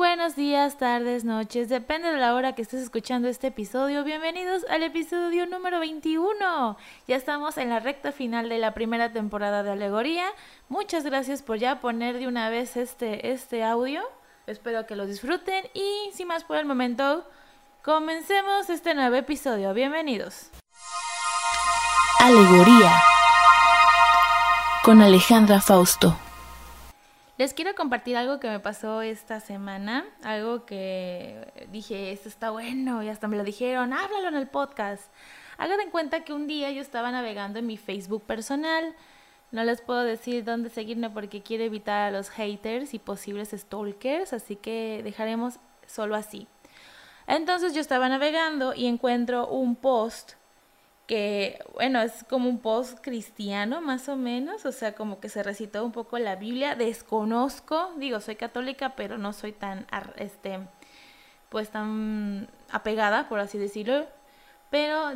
buenos días, tardes, noches, depende de la hora que estés escuchando este episodio. Bienvenidos al episodio número 21. Ya estamos en la recta final de la primera temporada de Alegoría. Muchas gracias por ya poner de una vez este, este audio. Espero que lo disfruten y sin más por el momento, comencemos este nuevo episodio. Bienvenidos. Alegoría con Alejandra Fausto. Les quiero compartir algo que me pasó esta semana, algo que dije, esto está bueno, y hasta me lo dijeron, háblalo en el podcast. Hagan en cuenta que un día yo estaba navegando en mi Facebook personal. No les puedo decir dónde seguirme porque quiero evitar a los haters y posibles stalkers, así que dejaremos solo así. Entonces yo estaba navegando y encuentro un post que, bueno, es como un post cristiano más o menos, o sea, como que se recitó un poco la Biblia, desconozco, digo, soy católica, pero no soy tan, este, pues tan apegada, por así decirlo, pero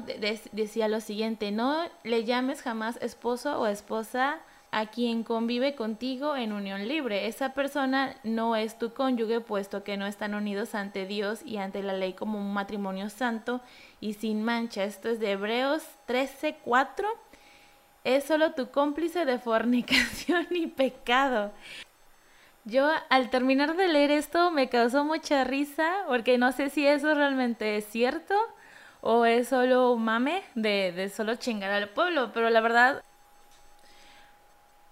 decía lo siguiente, no le llames jamás esposo o esposa a quien convive contigo en unión libre. Esa persona no es tu cónyuge, puesto que no están unidos ante Dios y ante la ley como un matrimonio santo y sin mancha. Esto es de Hebreos 13:4. Es solo tu cómplice de fornicación y pecado. Yo al terminar de leer esto me causó mucha risa porque no sé si eso realmente es cierto o es solo un mame de, de solo chingar al pueblo, pero la verdad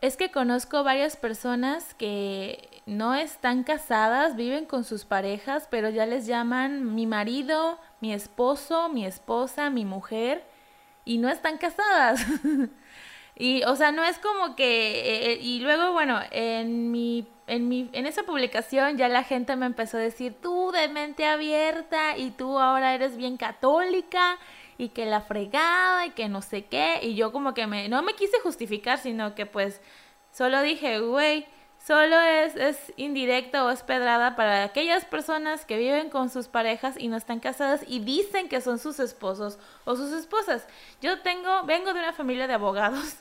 es que conozco varias personas que no están casadas, viven con sus parejas, pero ya les llaman mi marido, mi esposo, mi esposa, mi mujer, y no están casadas. y, o sea, no es como que... Eh, y luego, bueno, en mi, en mi... En esa publicación ya la gente me empezó a decir, tú de mente abierta y tú ahora eres bien católica y que la fregada y que no sé qué. Y yo como que me, no me quise justificar, sino que pues solo dije, güey, solo es, es indirecta o es pedrada para aquellas personas que viven con sus parejas y no están casadas y dicen que son sus esposos o sus esposas. Yo tengo, vengo de una familia de abogados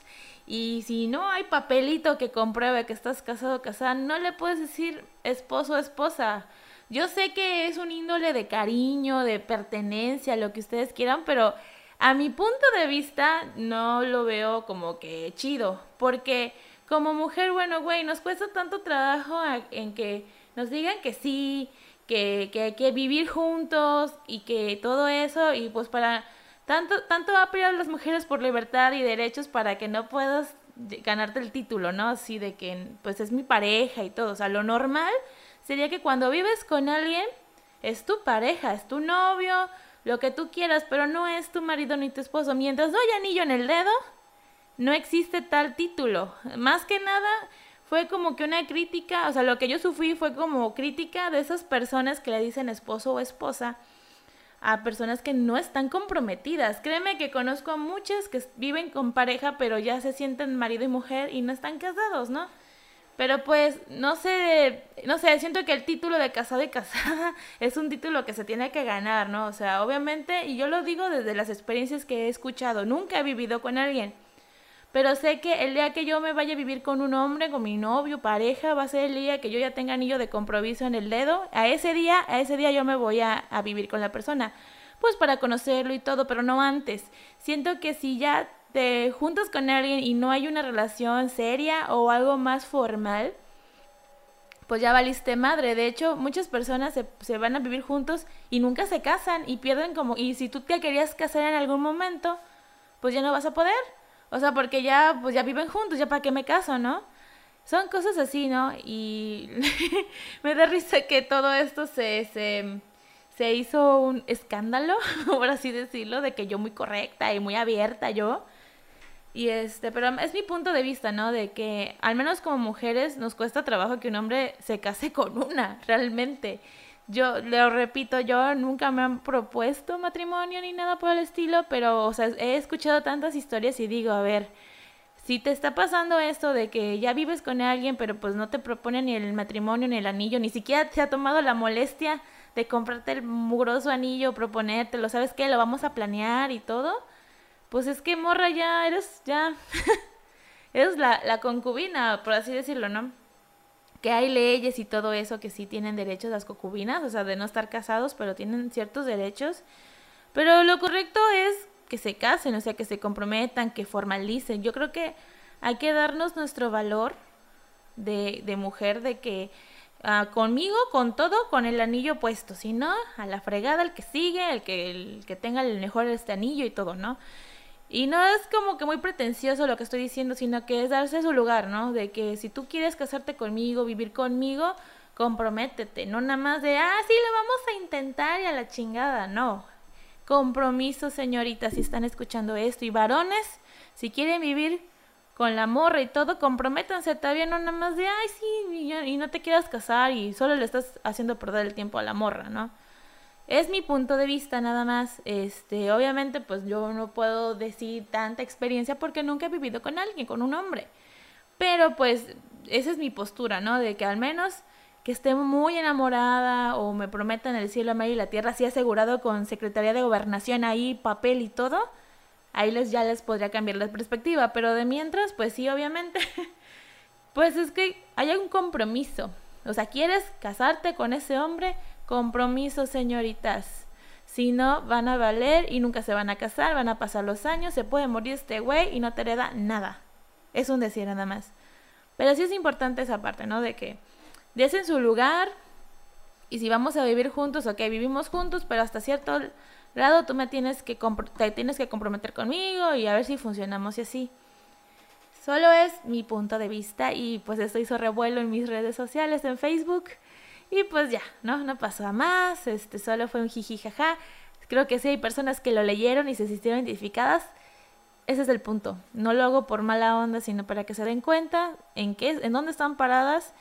y si no hay papelito que compruebe que estás casado o casada, no le puedes decir esposo o esposa. Yo sé que es un índole de cariño, de pertenencia, lo que ustedes quieran, pero a mi punto de vista no lo veo como que chido, porque como mujer, bueno, güey, nos cuesta tanto trabajo en que nos digan que sí, que, que hay que vivir juntos y que todo eso, y pues para tanto, tanto va a pelear las mujeres por libertad y derechos para que no puedas ganarte el título, ¿no? Así de que pues es mi pareja y todo, o sea, lo normal sería que cuando vives con alguien, es tu pareja, es tu novio, lo que tú quieras, pero no es tu marido ni tu esposo. Mientras no hay anillo en el dedo, no existe tal título. Más que nada fue como que una crítica, o sea, lo que yo sufrí fue como crítica de esas personas que le dicen esposo o esposa a personas que no están comprometidas. Créeme que conozco a muchas que viven con pareja, pero ya se sienten marido y mujer y no están casados, ¿no? Pero pues, no sé, no sé, siento que el título de casado y casada es un título que se tiene que ganar, ¿no? O sea, obviamente, y yo lo digo desde las experiencias que he escuchado, nunca he vivido con alguien. Pero sé que el día que yo me vaya a vivir con un hombre, con mi novio, pareja, va a ser el día que yo ya tenga anillo de compromiso en el dedo. A ese día, a ese día yo me voy a, a vivir con la persona. Pues para conocerlo y todo, pero no antes. Siento que si ya te juntas con alguien y no hay una relación seria o algo más formal, pues ya valiste madre. De hecho, muchas personas se, se, van a vivir juntos y nunca se casan y pierden como... Y si tú te querías casar en algún momento, pues ya no vas a poder. O sea, porque ya, pues ya viven juntos, ya para qué me caso, ¿no? Son cosas así, ¿no? Y me da risa que todo esto se, se, se hizo un escándalo, por así decirlo, de que yo muy correcta y muy abierta yo y este, pero es mi punto de vista, ¿no? De que al menos como mujeres nos cuesta trabajo que un hombre se case con una, realmente. Yo lo repito, yo nunca me han propuesto matrimonio ni nada por el estilo, pero, o sea, he escuchado tantas historias y digo, a ver, si te está pasando esto de que ya vives con alguien, pero pues no te propone ni el matrimonio ni el anillo, ni siquiera te ha tomado la molestia de comprarte el mugroso anillo, proponértelo, ¿sabes qué? Lo vamos a planear y todo pues es que morra ya eres, ya, eres la, la concubina, por así decirlo, ¿no? que hay leyes y todo eso que sí tienen derechos las concubinas, o sea, de no estar casados, pero tienen ciertos derechos. Pero lo correcto es que se casen, o sea, que se comprometan, que formalicen. Yo creo que hay que darnos nuestro valor de, de mujer, de que ah, conmigo, con todo, con el anillo puesto, si no, a la fregada el que sigue, el que, el que tenga el mejor este anillo y todo, ¿no? Y no es como que muy pretencioso lo que estoy diciendo, sino que es darse su lugar, ¿no? De que si tú quieres casarte conmigo, vivir conmigo, comprométete, no nada más de, ah, sí, lo vamos a intentar y a la chingada, no. Compromiso, señoritas, si están escuchando esto. Y varones, si quieren vivir con la morra y todo, comprométanse todavía, no nada más de, ay, sí, y no te quieras casar y solo le estás haciendo perder el tiempo a la morra, ¿no? Es mi punto de vista nada más. Este, obviamente, pues yo no puedo decir tanta experiencia porque nunca he vivido con alguien, con un hombre. Pero pues esa es mi postura, ¿no? De que al menos que esté muy enamorada o me prometan el cielo, mar y la tierra, así asegurado con Secretaría de Gobernación ahí, papel y todo, ahí les ya les podría cambiar la perspectiva. Pero de mientras, pues sí, obviamente, pues es que hay un compromiso. O sea, ¿quieres casarte con ese hombre? Compromiso, señoritas. Si no, van a valer y nunca se van a casar, van a pasar los años, se puede morir este güey y no te hereda nada. Es un decir nada más. Pero sí es importante esa parte, ¿no? De que des en su lugar y si vamos a vivir juntos, ok, vivimos juntos, pero hasta cierto grado tú me tienes que, te tienes que comprometer conmigo y a ver si funcionamos y así. Solo es mi punto de vista y pues esto hizo revuelo en mis redes sociales, en Facebook. Y pues ya, ¿no? No pasó más, este, solo fue un jiji jaja. Creo que sí hay personas que lo leyeron y se sintieron identificadas. Ese es el punto. No lo hago por mala onda, sino para que se den cuenta en qué, en dónde están paradas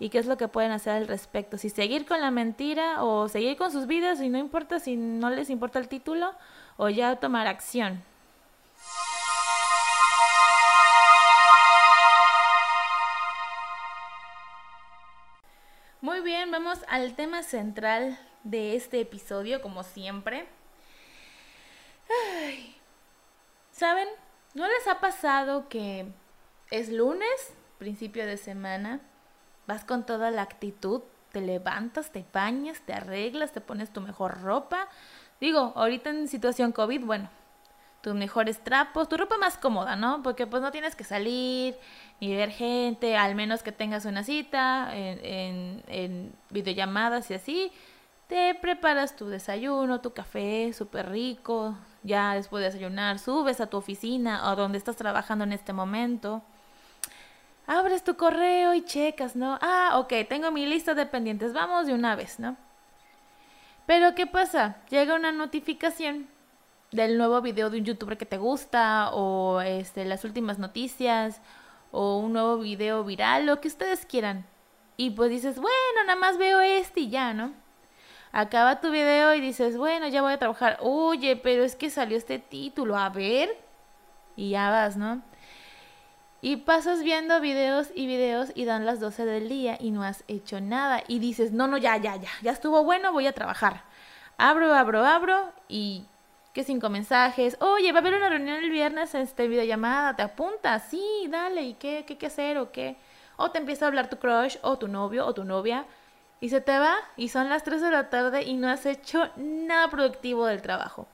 y qué es lo que pueden hacer al respecto. Si seguir con la mentira o seguir con sus vidas y no importa si no les importa el título o ya tomar acción. Bien, vamos al tema central de este episodio, como siempre. ¿Saben? ¿No les ha pasado que es lunes, principio de semana, vas con toda la actitud, te levantas, te bañas, te arreglas, te pones tu mejor ropa? Digo, ahorita en situación COVID, bueno, tus mejores trapos, tu ropa más cómoda, ¿no? Porque pues no tienes que salir ni ver gente, al menos que tengas una cita en, en, videollamadas y así. Te preparas tu desayuno, tu café súper rico, ya después de desayunar subes a tu oficina o donde estás trabajando en este momento. Abres tu correo y checas, ¿no? Ah, ok, tengo mi lista de pendientes, vamos de una vez, ¿no? Pero ¿qué pasa? Llega una notificación del nuevo video de un youtuber que te gusta o este, las últimas noticias o un nuevo video viral, lo que ustedes quieran. Y pues dices, bueno, nada más veo este y ya, ¿no? Acaba tu video y dices, bueno, ya voy a trabajar. Oye, pero es que salió este título, a ver. Y ya vas, ¿no? Y pasas viendo videos y videos y dan las 12 del día y no has hecho nada. Y dices, no, no, ya, ya, ya, ya estuvo bueno, voy a trabajar. Abro, abro, abro y que cinco mensajes, oye, va a haber una reunión el viernes, este videollamada, te apuntas, sí, dale, ¿y qué, qué, qué hacer o qué? O te empieza a hablar tu crush o tu novio o tu novia y se te va y son las 3 de la tarde y no has hecho nada productivo del trabajo.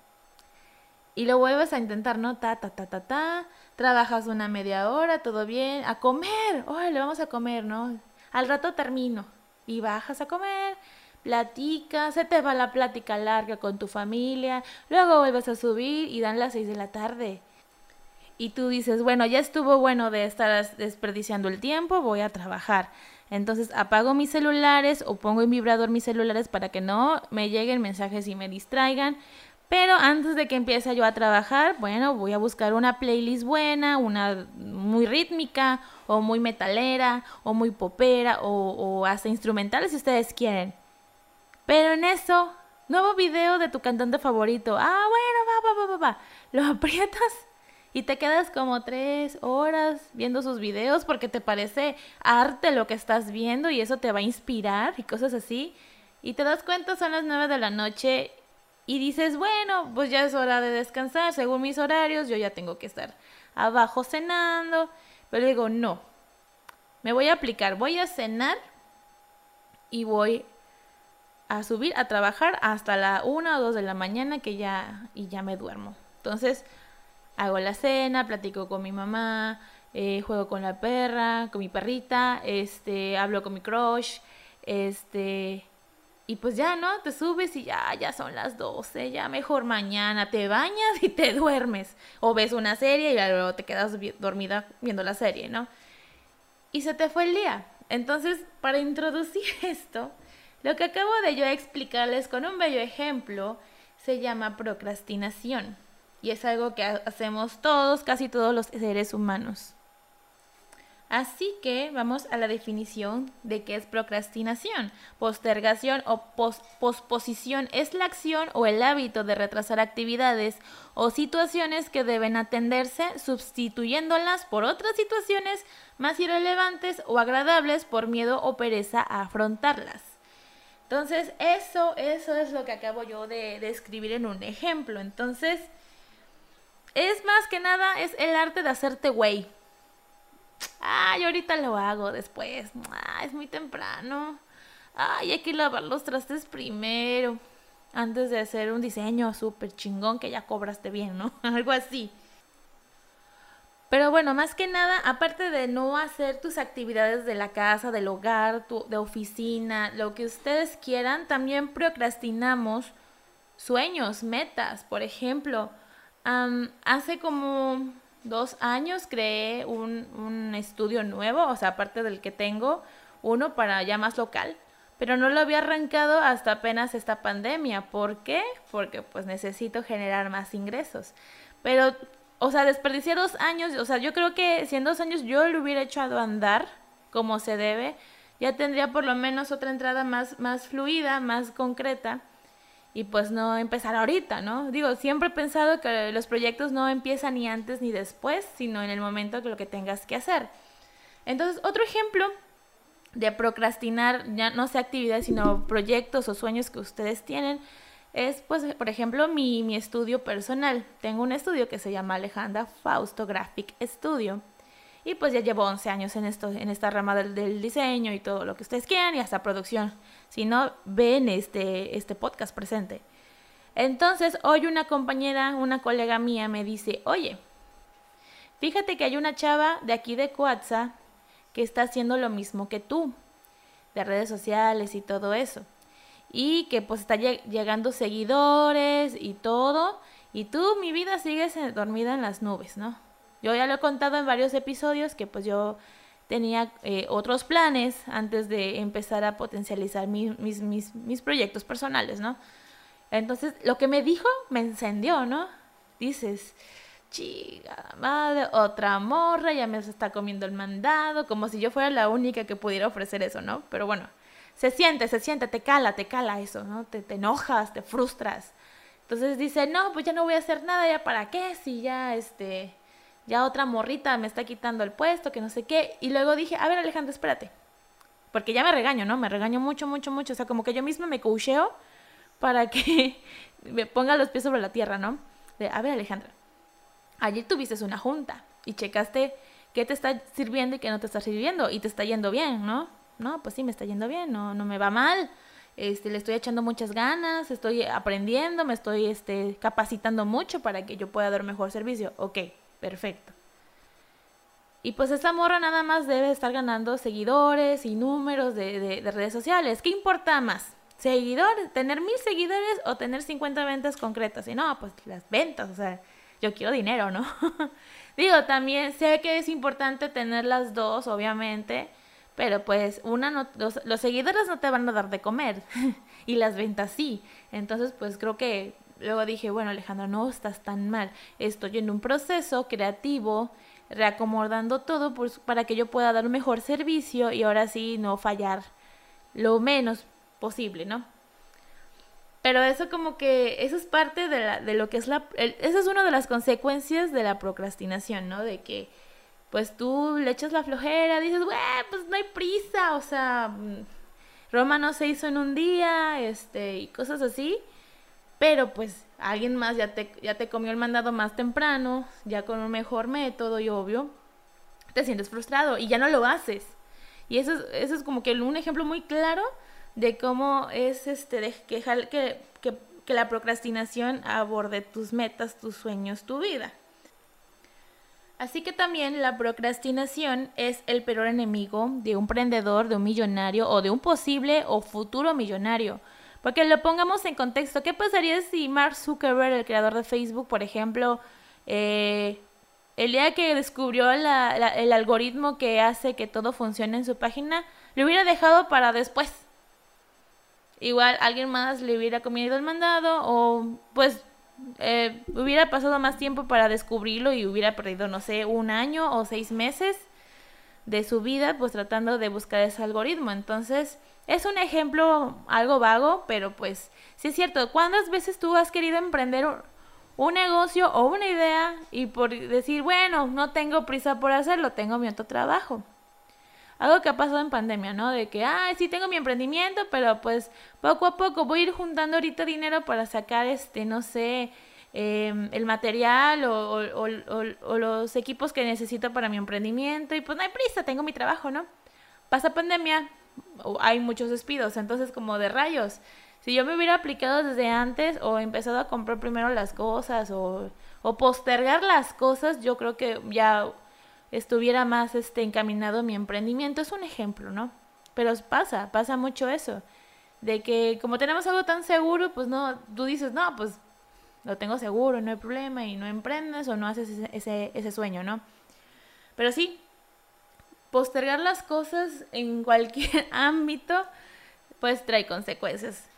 Y lo vuelves a intentar, ¿no? Ta, ta, ta, ta, ta. Trabajas una media hora, todo bien. A comer. le vamos a comer, ¿no? Al rato termino. Y bajas a comer platica, se te va la plática larga con tu familia, luego vuelves a subir y dan las seis de la tarde. Y tú dices, bueno, ya estuvo bueno de estar desperdiciando el tiempo, voy a trabajar. Entonces apago mis celulares o pongo en vibrador mis celulares para que no me lleguen mensajes y me distraigan. Pero antes de que empiece yo a trabajar, bueno, voy a buscar una playlist buena, una muy rítmica o muy metalera o muy popera o, o hasta instrumentales si ustedes quieren. Pero en eso, nuevo video de tu cantante favorito. Ah, bueno, va, va, va, va, va. Lo aprietas y te quedas como tres horas viendo sus videos porque te parece arte lo que estás viendo y eso te va a inspirar y cosas así. Y te das cuenta, son las nueve de la noche y dices, bueno, pues ya es hora de descansar, según mis horarios, yo ya tengo que estar abajo cenando. Pero digo, no, me voy a aplicar, voy a cenar y voy a subir a trabajar hasta la una o dos de la mañana que ya y ya me duermo. Entonces hago la cena, platico con mi mamá, eh, juego con la perra, con mi perrita, este, hablo con mi crush, este, y pues ya, ¿no? Te subes y ya, ya son las 12, ya mejor mañana te bañas y te duermes. O ves una serie y luego te quedas dormida viendo la serie, ¿no? Y se te fue el día. Entonces, para introducir esto, lo que acabo de yo explicarles con un bello ejemplo se llama procrastinación. Y es algo que hacemos todos, casi todos los seres humanos. Así que vamos a la definición de qué es procrastinación. Postergación o posposición es la acción o el hábito de retrasar actividades o situaciones que deben atenderse sustituyéndolas por otras situaciones más irrelevantes o agradables por miedo o pereza a afrontarlas. Entonces, eso, eso es lo que acabo yo de, escribir en un ejemplo. Entonces, es más que nada, es el arte de hacerte güey Ay, ahorita lo hago después. Ay, es muy temprano. Ay, hay que lavar los trastes primero. Antes de hacer un diseño súper chingón que ya cobraste bien, ¿no? Algo así. Pero bueno, más que nada, aparte de no hacer tus actividades de la casa, del hogar, tu, de oficina, lo que ustedes quieran, también procrastinamos sueños, metas. Por ejemplo, hace como dos años creé un, un estudio nuevo, o sea, aparte del que tengo, uno para ya más local, pero no lo había arrancado hasta apenas esta pandemia. ¿Por qué? Porque pues necesito generar más ingresos. Pero, o sea, desperdicié dos años, o sea, yo creo que si en dos años yo lo hubiera echado a andar como se debe, ya tendría por lo menos otra entrada más, más fluida, más concreta y pues no empezar ahorita, ¿no? Digo, siempre he pensado que los proyectos no empiezan ni antes ni después, sino en el momento que lo que tengas que hacer. Entonces, otro ejemplo de procrastinar, ya no sé actividades, sino proyectos o sueños que ustedes tienen, es, pues, por ejemplo, mi, mi estudio personal. Tengo un estudio que se llama Alejandra Fausto Graphic Studio. Y pues ya llevo 11 años en, esto, en esta rama del, diseño y todo lo que ustedes quieran y hasta producción si no ven este, este podcast presente. Entonces, hoy una compañera, una colega mía me dice, oye, fíjate que hay una chava de aquí de Coatza que está haciendo lo mismo que tú, de redes sociales y todo eso. Y que pues está llegando seguidores y todo. Y tú, mi vida, sigues dormida en las nubes, ¿no? Yo ya lo he contado en varios episodios que pues yo tenía eh, otros planes antes de empezar a potencializar mis, mis, mis, proyectos personales, ¿no? Entonces, lo que me dijo me encendió, ¿no? Dices, chica madre, otra morra, ya me está comiendo el mandado, como si yo fuera la única que pudiera ofrecer eso, ¿no? Pero bueno, se siente, se siente, te cala, te cala eso, ¿no? Te, te enojas, te frustras. Entonces dice, no, pues ya no voy a hacer nada, ya para qué, si ya, este, ya otra morrita me está quitando el puesto, que no sé qué. Y luego dije, a ver Alejandro, espérate. Porque ya me regaño, ¿no? Me regaño mucho, mucho, mucho. O sea, como que yo misma me coacheo para que me ponga los pies sobre la tierra, ¿no? De, a ver Alejandra, ayer tuviste una junta y checaste qué te está sirviendo y qué no te está sirviendo y te está yendo bien, ¿no? No, pues sí, me está yendo bien, no, no me va mal. Este, le estoy echando muchas ganas, estoy aprendiendo, me estoy este, capacitando mucho para que yo pueda dar mejor servicio. Ok, Perfecto. Y pues esta morra nada más debe estar ganando seguidores y números de, redes sociales. ¿Qué importa más? ¿Seguidores? ¿Tener mil seguidores o tener 50 ventas concretas? Y no, pues las ventas, o sea, yo quiero dinero, ¿no? Digo, también sé que es importante tener las dos, obviamente, pero pues una no, los, los seguidores no te van a dar de comer y las ventas sí. Entonces, pues creo que luego dije, bueno Alejandra, no estás tan mal, estoy en un proceso creativo, reacomodando todo para que yo pueda dar un mejor servicio y ahora sí no fallar lo menos posible, ¿no? Pero eso como que, eso es parte de, la, de lo que es la, esa es una de las consecuencias de la procrastinación, ¿no? De que pues tú le echas la flojera, dices, güey, pues prisa, o sea, mm, Roma no se hizo en un día, este, y cosas así pero pues alguien más ya te, ya te comió el mandado más temprano, ya con un mejor método y obvio, te sientes frustrado y ya no lo haces. Y eso es, eso es como que un ejemplo muy claro de cómo es este, de que, que la procrastinación aborde tus metas, tus sueños, tu vida. Así que también la procrastinación es el peor enemigo de un emprendedor, de un millonario o de un posible o futuro millonario. Porque lo pongamos en contexto, ¿qué pasaría si Mark Zuckerberg, el creador de Facebook, por ejemplo, eh, el día que descubrió el algoritmo que hace que todo funcione en su página, lo hubiera dejado para después? Igual alguien más le hubiera comido el mandado o pues eh, hubiera pasado más tiempo para descubrirlo y hubiera perdido, no sé, un año o seis meses de su vida pues tratando de buscar ese algoritmo. Entonces, es un ejemplo algo vago, pero pues sí es cierto. ¿Cuántas veces tú has querido emprender un negocio o una idea y por decir, bueno, no tengo prisa por hacerlo, tengo mi otro trabajo? Algo que ha pasado en pandemia, ¿no? De que, ah, sí tengo mi emprendimiento, pero pues poco a poco voy a ir juntando ahorita dinero para sacar, este, no sé, em, el material o, los equipos que necesito para mi emprendimiento y pues no hay prisa, tengo mi trabajo, ¿no? Pasa pandemia, hay muchos despidos, entonces como de rayos. Si yo me hubiera aplicado desde antes o empezado a comprar primero las cosas o postergar las cosas, yo creo que ya estuviera más este, encaminado mi emprendimiento. Es un ejemplo, ¿no? Pero pasa, pasa mucho eso. De que como tenemos algo tan seguro, pues no, tú dices, no, pues lo tengo seguro, no hay problema y no emprendes o no haces ese, ese, ese sueño, ¿no? Pero sí, postergar las cosas en cualquier ámbito, pues trae consecuencias.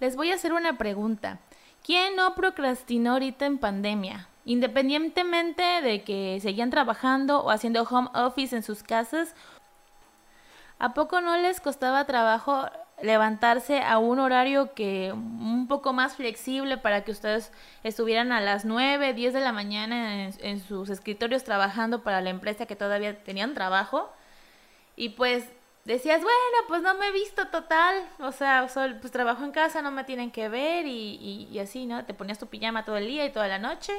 Les voy a hacer una pregunta. ¿Quién no procrastinó ahorita en pandemia? Independientemente de que seguían trabajando o haciendo home office en sus casas, ¿a poco no les costaba trabajo levantarse a un horario que un poco más flexible para que ustedes estuvieran a las 9, 10 de la mañana en, sus escritorios trabajando para la empresa que todavía tenían trabajo. Y pues decías, bueno, pues no me he visto total, o sea, pues trabajo en casa, no me tienen que ver y, y así, ¿no? Te ponías tu pijama todo el día y toda la noche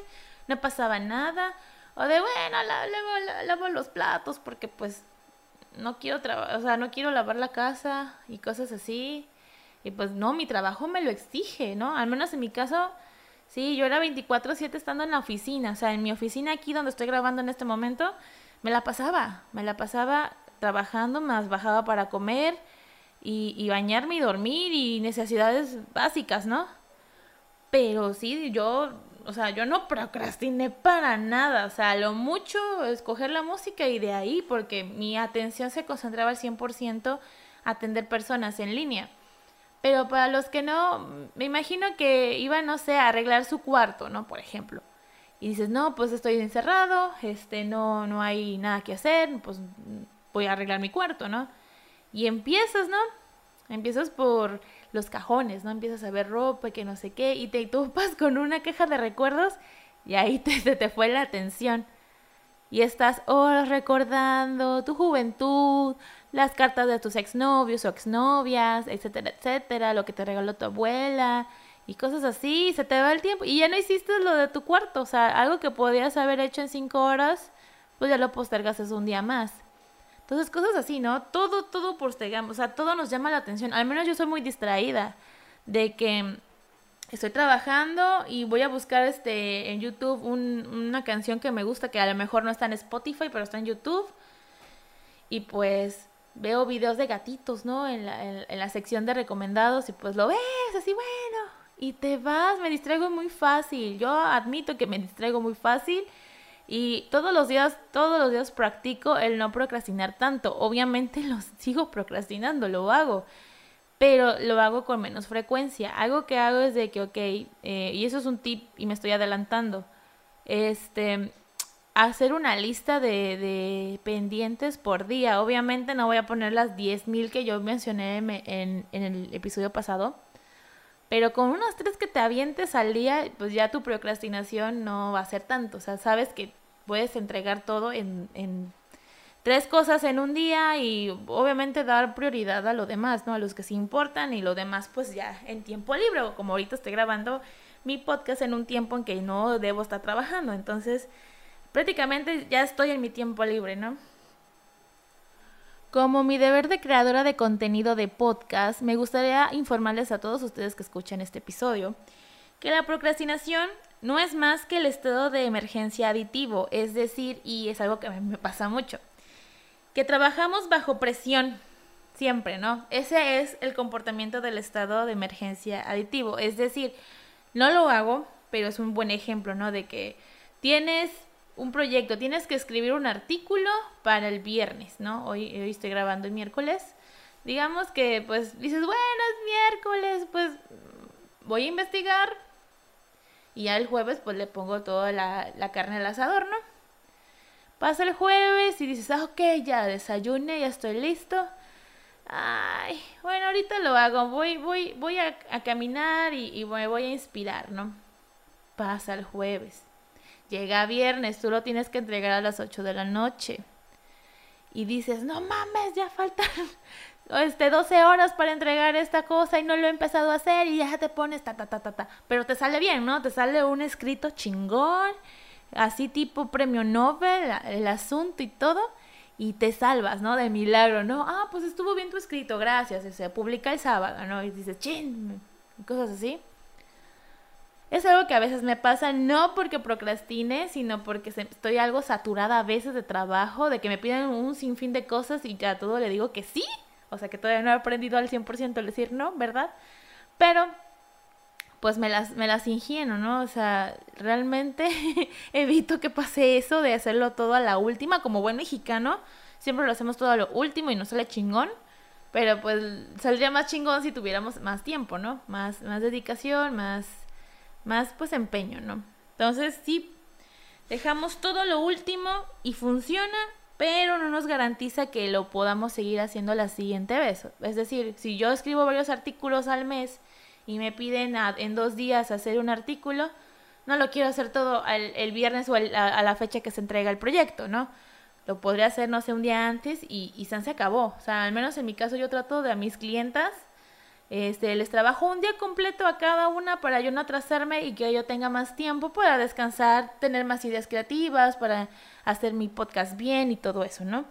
no pasaba nada. O de, bueno, la, lavo, los platos porque pues no quiero o sea, no quiero lavar la casa y cosas así. Y pues no, mi trabajo me lo exige, ¿no? Al menos en mi caso, sí, yo era 24/7 estando en la oficina, o sea, en mi oficina aquí donde estoy grabando en este momento, me la pasaba, me la pasaba trabajando, más bajaba para comer y, y bañarme y dormir y necesidades básicas, ¿no? Pero sí, yo o sea, yo no procrastiné para nada, o sea, lo mucho escoger la música y de ahí, porque mi atención se concentraba al 100% a atender personas en línea. Pero para los que no, me imagino que iban, no sé, a arreglar su cuarto, ¿no? Por ejemplo. Y dices, no, pues estoy encerrado, este, no, no hay nada que hacer, pues voy a arreglar mi cuarto, ¿no? Y empiezas, ¿no? Empiezas por los cajones, ¿no? Empiezas a ver ropa que no sé qué, y te topas con una queja de recuerdos y ahí te, te, fue la atención. Y estás horas recordando tu juventud, las cartas de tus exnovios o exnovias, etcétera, etcétera, lo que te regaló tu abuela y cosas así, se te va el tiempo y ya no hiciste lo de tu cuarto, o sea, algo que podías haber hecho en cinco horas, pues ya lo postergas un día más. Entonces, cosas así, ¿no? Todo, todo postergamos, o sea, todo nos llama la atención. Al menos yo soy muy distraída de que estoy trabajando y voy a buscar este en YouTube una canción que me gusta, que a lo mejor no está en Spotify, pero está en YouTube. Y pues veo videos de gatitos, ¿no? En la, en la sección de recomendados y pues lo ves así, bueno. Y te vas, me distraigo muy fácil. Yo admito que me distraigo muy fácil y todos los días, todos los días practico el no procrastinar tanto. Obviamente lo sigo procrastinando, lo hago, pero lo hago con menos frecuencia. Algo que hago es de que, ok, eh, y eso es un tip y me estoy adelantando, este, hacer una lista de, de pendientes por día. Obviamente no voy a poner las 10.000 que yo mencioné en, en el episodio pasado. Pero con unas tres que te avientes al día, pues ya tu procrastinación no va a ser tanto. O sea, sabes que puedes entregar todo en, en tres cosas en un día y obviamente dar prioridad a lo demás, ¿no? A los que se importan y lo demás pues ya en tiempo libre, como ahorita estoy grabando mi podcast en un tiempo en que no debo estar trabajando, entonces prácticamente ya estoy en mi tiempo libre, ¿no? Como mi deber de creadora de contenido de podcast, me gustaría informarles a todos ustedes que escuchan este episodio que la procrastinación no es más que el estado de emergencia aditivo, es decir, y es algo que me pasa mucho, que trabajamos bajo presión siempre, ¿no? Ese es el comportamiento del estado de emergencia aditivo, es decir, no lo hago, pero es un buen ejemplo, ¿no? De que tienes un proyecto, tienes que escribir un artículo para el viernes, ¿no? Hoy, hoy estoy grabando el miércoles. Digamos que pues dices, bueno, es miércoles, pues voy a investigar, y ya el jueves pues le pongo toda la, carne al asador, ¿no? Pasa el jueves y dices, ah, ok, ya desayuné, ya estoy listo. Ay, bueno, ahorita lo hago, voy, voy, voy a, caminar y, y, me voy a inspirar, ¿no? Pasa el jueves. Llega viernes, tú lo tienes que entregar a las 8 de la noche. Y dices, no mames, ya faltan este, 12 horas para entregar esta cosa y no lo he empezado a hacer y ya te pones ta, ta, ta, ta, ta. Pero te sale bien, ¿no? Te sale un escrito chingón, así tipo premio Nobel, el asunto y todo, y te salvas, ¿no? De milagro, ¿no? Ah, pues estuvo bien tu escrito, gracias. Y se publica el sábado, ¿no? Y dices, chin, cosas así. Es algo que a veces me pasa no porque procrastine, sino porque estoy algo saturada a veces de trabajo, de que me piden un sinfín de cosas y ya todo le digo que sí o sea que todavía no he aprendido al 100% el decir no, ¿verdad? Pero pues me las, me las ingieno, ¿no? O sea, realmente evito que pase eso de hacerlo todo a la última, como buen mexicano, siempre lo hacemos todo a lo último y no sale chingón, pero pues saldría más chingón si tuviéramos más tiempo, ¿no? Más, más dedicación, más, más pues empeño, ¿no? Entonces sí, dejamos todo lo último y funciona pero no nos garantiza que lo podamos seguir haciendo la siguiente vez. Es decir, si yo escribo varios artículos al mes y me piden en dos días hacer un artículo, no lo quiero hacer todo el viernes o a, la fecha que se entrega el proyecto, ¿no? Lo podría hacer, no sé, un día antes y, y se acabó. O sea, al menos en mi caso yo trato de a mis clientas este, les trabajo un día completo a cada una para yo no atrasarme y que yo tenga más tiempo para descansar, tener más ideas creativas, para hacer mi podcast bien y todo eso, ¿no?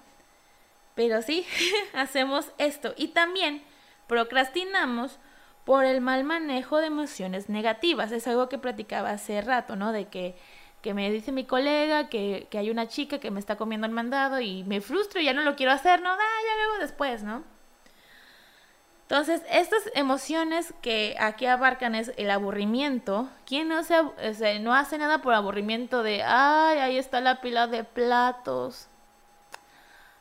Pero sí, hacemos esto. Y también procrastinamos por el mal manejo de emociones negativas. Es algo que platicaba hace rato, ¿no? De que, que me dice mi colega que, que, hay una chica que me está comiendo el mandado y me frustro y ya no lo quiero hacer, ¿no? Ah, ya luego después, ¿no? Entonces, estas emociones que aquí abarcan es el aburrimiento. ¿Quién no, se, no hace nada por aburrimiento de, ay, ahí está la pila de platos?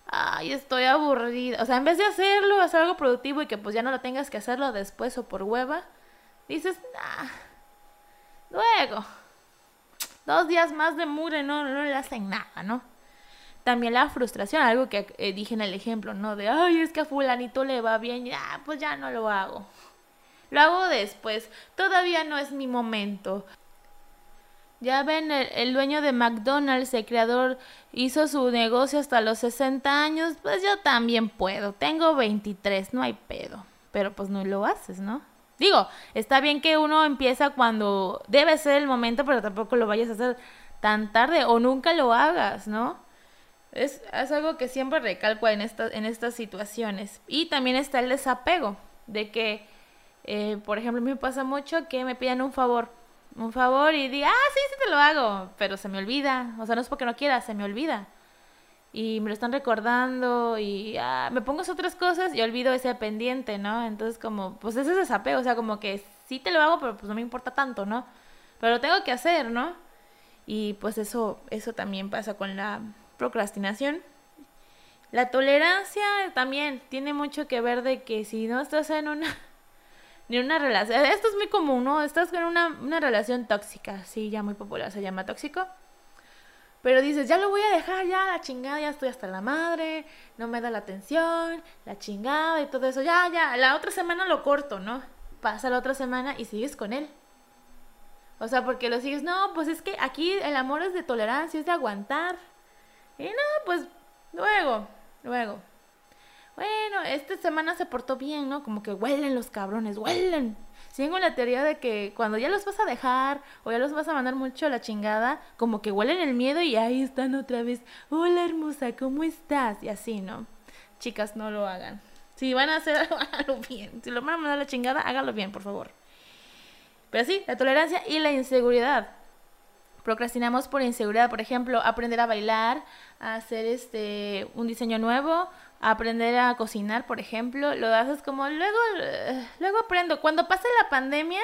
Ay, estoy aburrida. O sea, en vez de hacerlo, hacer algo productivo y que pues ya no lo tengas que hacerlo después o por hueva, dices, nah, luego, dos días más de mure no, no le hacen nada, ¿no? También la frustración, algo que eh, dije en el ejemplo, ¿no? De, ay, es que a fulanito le va bien, ya, pues ya no lo hago. Lo hago después, todavía no es mi momento. Ya ven, el, dueño de McDonald's, el creador, hizo su negocio hasta los 60 años, pues yo también puedo. Tengo 23, no hay pedo. Pero pues no lo haces, ¿no? Digo, está bien que uno empieza cuando debe ser el momento, pero tampoco lo vayas a hacer tan tarde o nunca lo hagas, ¿no? Es, algo que siempre recalco en, en estas situaciones. Y también está el desapego, de que, eh, por ejemplo, me pasa mucho que me pidan un favor, un favor y diga, ah, sí, sí te lo hago, pero se me olvida. O sea, no es porque no quiera, se me olvida. Y me lo están recordando y ah, me pongo otras cosas y olvido ese pendiente, ¿no? Entonces, como, pues ese es desapego, o sea, como que sí te lo hago, pero pues no me importa tanto, ¿no? Pero lo tengo que hacer, ¿no? Y pues eso, eso también pasa con la procrastinación. La tolerancia también tiene mucho que ver de que si no estás en una ni una relación, esto es muy común, ¿no? Estás en una, una relación tóxica, sí, ya muy popular, se llama tóxico. Pero dices, ya lo voy a dejar, ya la chingada, ya estoy hasta la madre, no me da la atención, la chingada y todo eso, ya, ya, la otra semana lo corto, ¿no? Pasa la otra semana y sigues con él. O sea, porque lo sigues, no, pues es que aquí el amor es de tolerancia, es de aguantar. Y no, pues luego, luego. Bueno, esta semana se portó bien, ¿no? Como que huelen los cabrones, huelen. Sigo la teoría de que cuando ya los vas a dejar o ya los vas a mandar mucho a la chingada, como que huelen el miedo y ahí están otra vez. Hola hermosa, ¿cómo estás? Y así, ¿no? chicas, no lo hagan. Si van a hacer algo, bien. Si lo van a mandar a la chingada, háganlo bien, por favor. Pero sí, la tolerancia y la inseguridad. Procrastinamos por inseguridad, por ejemplo, aprender a bailar, a hacer este un diseño nuevo, aprender a cocinar, por ejemplo, lo haces como luego eh, luego aprendo. Cuando pase la pandemia,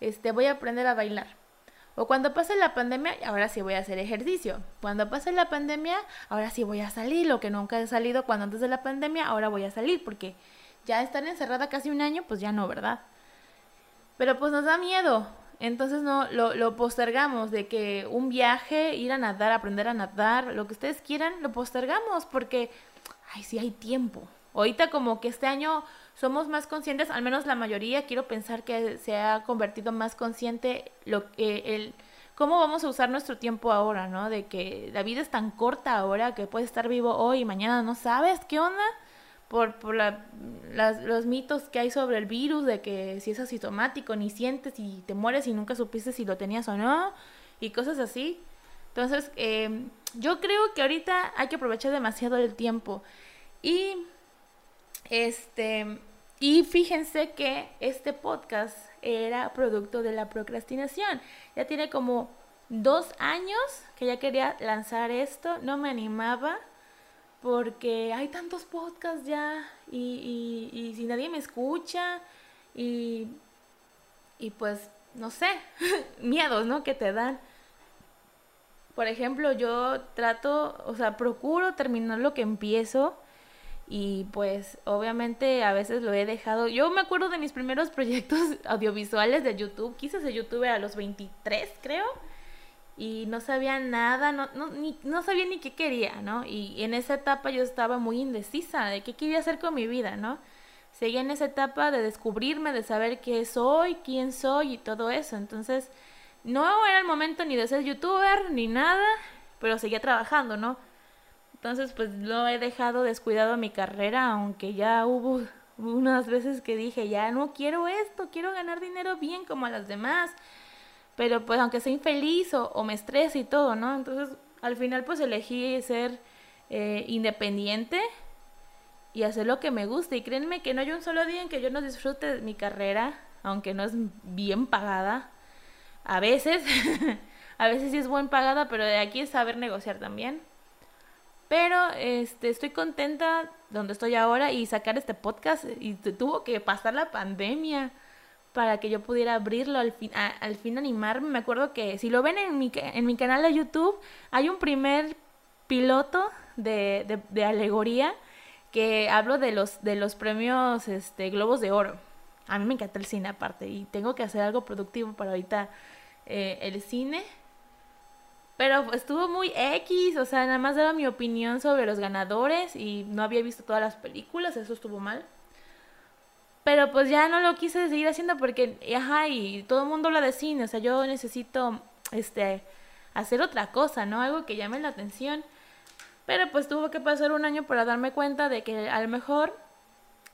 este voy a aprender a bailar. O cuando pase la pandemia, ahora sí voy a hacer ejercicio. Cuando pase la pandemia, ahora sí voy a salir, lo que nunca he salido cuando antes de la pandemia, ahora voy a salir porque ya estar encerrada casi un año, pues ya no, ¿verdad? Pero pues nos da miedo. Entonces no lo, lo postergamos de que un viaje, ir a nadar, aprender a nadar, lo que ustedes quieran, lo postergamos porque, ay, sí hay tiempo. Ahorita como que este año somos más conscientes, al menos la mayoría, quiero pensar que se ha convertido más consciente lo que el cómo vamos a usar nuestro tiempo ahora, ¿no? De que la vida es tan corta ahora que puedes estar vivo hoy y mañana no sabes qué onda por, por la, los mitos que hay sobre el virus, de que si es asintomático, ni sientes y te mueres y nunca supiste si lo tenías o no, y cosas así. Entonces, eh, yo creo que ahorita hay que aprovechar demasiado el tiempo. Y, este, y fíjense que este podcast era producto de la procrastinación. Ya tiene como dos años que ya quería lanzar esto, no me animaba porque hay tantos podcasts ya y, y, si nadie me escucha y, y pues, no sé, miedos, ¿no? Que te dan. Por ejemplo, yo trato, o sea, procuro terminar lo que empiezo y pues obviamente a veces lo he dejado. Yo me acuerdo de mis primeros proyectos audiovisuales de YouTube, quise ser youtuber a los 23, creo y no sabía nada, no, no, ni, no sabía ni qué quería, ¿no? Y en esa etapa yo estaba muy indecisa de qué quería hacer con mi vida, ¿no? Seguía en esa etapa de descubrirme, de saber qué soy, quién soy y todo eso. Entonces, no era el momento ni de ser youtuber ni nada, pero seguía trabajando, ¿no? Entonces, pues no he dejado descuidado mi carrera, aunque ya hubo unas veces que dije, ya no quiero esto, quiero ganar dinero bien como a las demás pero pues aunque sea infeliz o, me estrese y todo, ¿no? Entonces al final pues elegí ser eh, independiente y hacer lo que me gusta. Y créanme que no hay un solo día en que yo no disfrute de mi carrera, aunque no es bien pagada. A veces, a veces sí es buen pagada, pero de aquí es saber negociar también. Pero este, estoy contenta donde estoy ahora y sacar este podcast. Y tuvo que pasar la pandemia para que yo pudiera abrirlo al fin, al fin animarme. Me acuerdo que si lo ven en mi, en mi canal de YouTube, hay un primer piloto de, de, alegoría que hablo de los, de los premios este, Globos de Oro. A mí me encanta el cine aparte y tengo que hacer algo productivo para ahorita eh, el cine. Pero estuvo muy X, o sea, nada más daba mi opinión sobre los ganadores y no había visto todas las películas, eso estuvo mal. Pero pues ya no lo quise seguir haciendo porque, ajá, y todo el mundo habla de cine, o sea, yo necesito, este, hacer otra cosa, ¿no? Algo que llame la atención. Pero pues tuvo que pasar un año para darme cuenta de que a lo mejor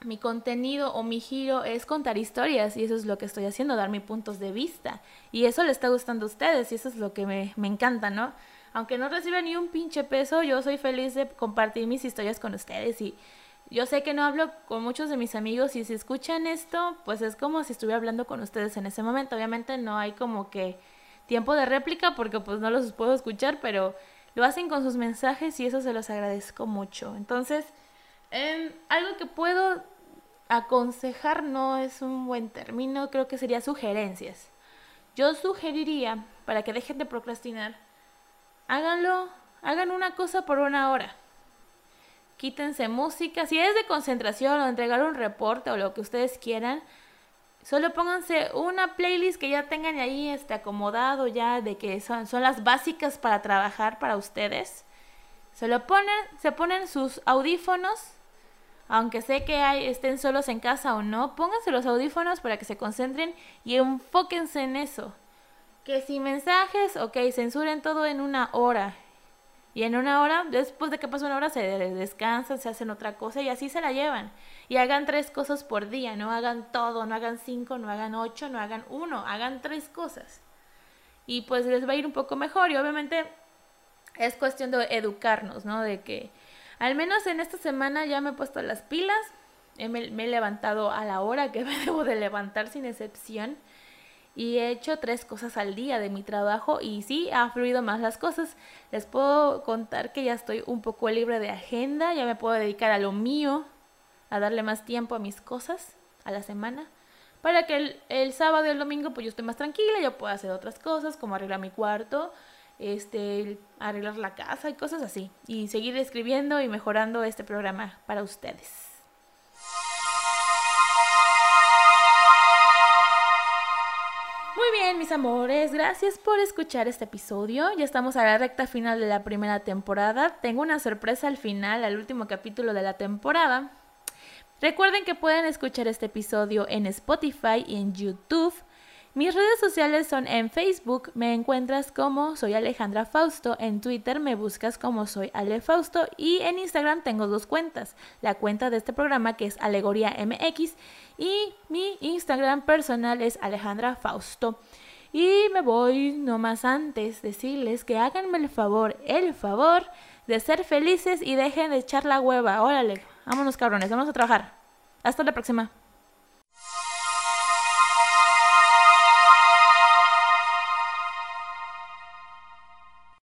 mi contenido o mi giro es contar historias y eso es lo que estoy haciendo, dar mis puntos de vista. Y eso le está gustando a ustedes y eso es lo que me, me encanta, ¿no? Aunque no reciba ni un pinche peso, yo soy feliz de compartir mis historias con ustedes y yo sé que no hablo con muchos de mis amigos y si escuchan esto, pues es como si estuviera hablando con ustedes en ese momento. Obviamente no hay como que tiempo de réplica porque pues no los puedo escuchar, pero lo hacen con sus mensajes y eso se los agradezco mucho. Entonces, em, algo que puedo aconsejar no es un buen término, creo que sería sugerencias. Yo sugeriría, para que dejen de procrastinar, háganlo, hagan una cosa por una hora quítense música. Si es de concentración o entregar un reporte o lo que ustedes quieran, solo pónganse una playlist que ya tengan ahí este, acomodado ya de que son, son las básicas para trabajar para ustedes. Se ponen, se ponen sus audífonos, aunque sé que hay, estén solos en casa o no, pónganse los audífonos para que se concentren y enfóquense en eso. Que si mensajes, ok, censuren todo en una hora y en una hora, después de que pasa una hora, se descansan, se hacen otra cosa y así se la llevan. Y hagan tres cosas por día, no hagan todo, no hagan cinco, no hagan ocho, no hagan uno, hagan tres cosas. Y pues les va a ir un poco mejor y obviamente es cuestión de educarnos, ¿no? De que Al menos en esta semana ya me he puesto las pilas, me, he levantado a la hora que me debo de levantar sin excepción y he hecho tres cosas al día de mi trabajo y sí, ha fluido más las cosas. Les puedo contar que ya estoy un poco libre de agenda, ya me puedo dedicar a lo mío, a darle más tiempo a mis cosas a la semana, para que el, el sábado y el domingo pues yo esté más tranquila, yo puedo hacer otras cosas como arreglar mi cuarto, este, arreglar la casa y cosas así, y seguir escribiendo y mejorando este programa para ustedes. Amores, gracias por escuchar este episodio. Ya estamos a la recta final de la primera temporada. Tengo una sorpresa al final, al último capítulo de la temporada. Recuerden que pueden escuchar este episodio en Spotify y en YouTube. Mis redes sociales son en Facebook, me encuentras como soy Alejandra Fausto, en Twitter me buscas como soy Ale Fausto y en Instagram tengo dos cuentas, la cuenta de este programa que es Alegoría MX y mi Instagram personal es Alejandra Fausto. Y me voy nomás antes decirles que háganme el favor, el favor de ser felices y dejen de echar la hueva. Órale, vámonos cabrones, vamos a trabajar. Hasta la próxima.